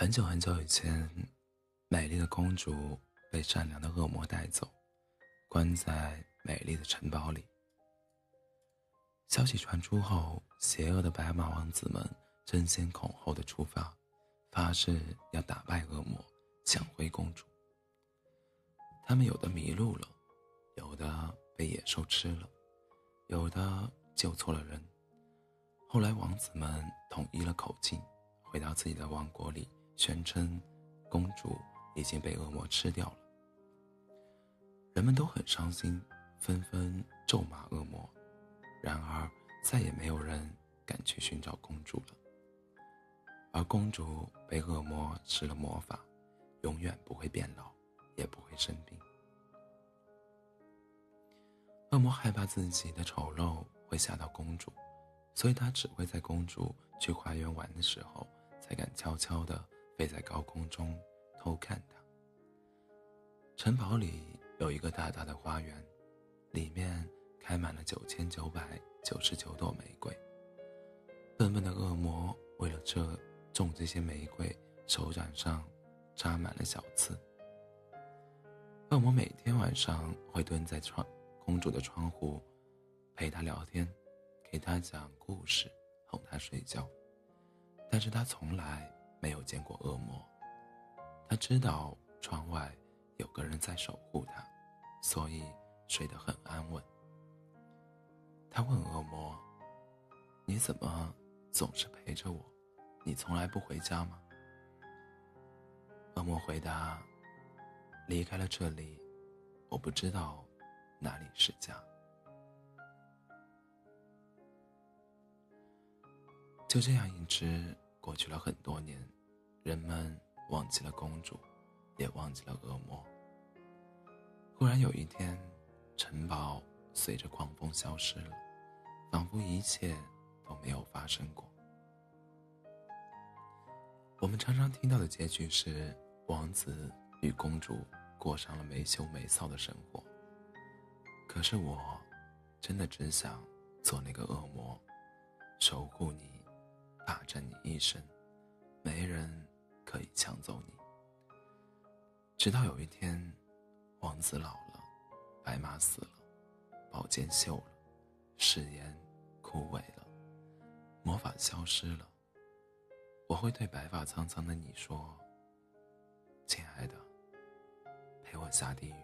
很久很久以前，美丽的公主被善良的恶魔带走，关在美丽的城堡里。消息传出后，邪恶的白马王子们争先恐后的出发，发誓要打败恶魔，抢回公主。他们有的迷路了，有的被野兽吃了，有的救错了人。后来，王子们统一了口径，回到自己的王国里，宣称公主已经被恶魔吃掉了。人们都很伤心，纷纷咒骂恶魔。然而，再也没有人敢去寻找公主了。而公主被恶魔施了魔法，永远不会变老，也不会生病。恶魔害怕自己的丑陋会吓到公主，所以他只会在公主去花园玩的时候，才敢悄悄地飞在高空中偷看她。城堡里有一个大大的花园，里面。开满了九千九百九十九朵玫瑰。笨笨的恶魔为了这种这些玫瑰，手掌上扎满了小刺。恶魔每天晚上会蹲在窗公主的窗户，陪她聊天，给她讲故事，哄她睡觉。但是她从来没有见过恶魔。他知道窗外有个人在守护他，所以睡得很安稳。他问恶魔：“你怎么总是陪着我？你从来不回家吗？”恶魔回答：“离开了这里，我不知道哪里是家。”就这样一直过去了很多年，人们忘记了公主，也忘记了恶魔。忽然有一天，城堡。随着狂风消失了，仿佛一切都没有发生过。我们常常听到的结局是，王子与公主过上了没羞没臊的生活。可是我，真的只想做那个恶魔，守护你，一生，没人可以抢走你。直到有一天，王子老了，白马死了。宝剑锈了，誓言枯萎了，魔法消失了。我会对白发苍苍的你说：“亲爱的，陪我下地狱，？”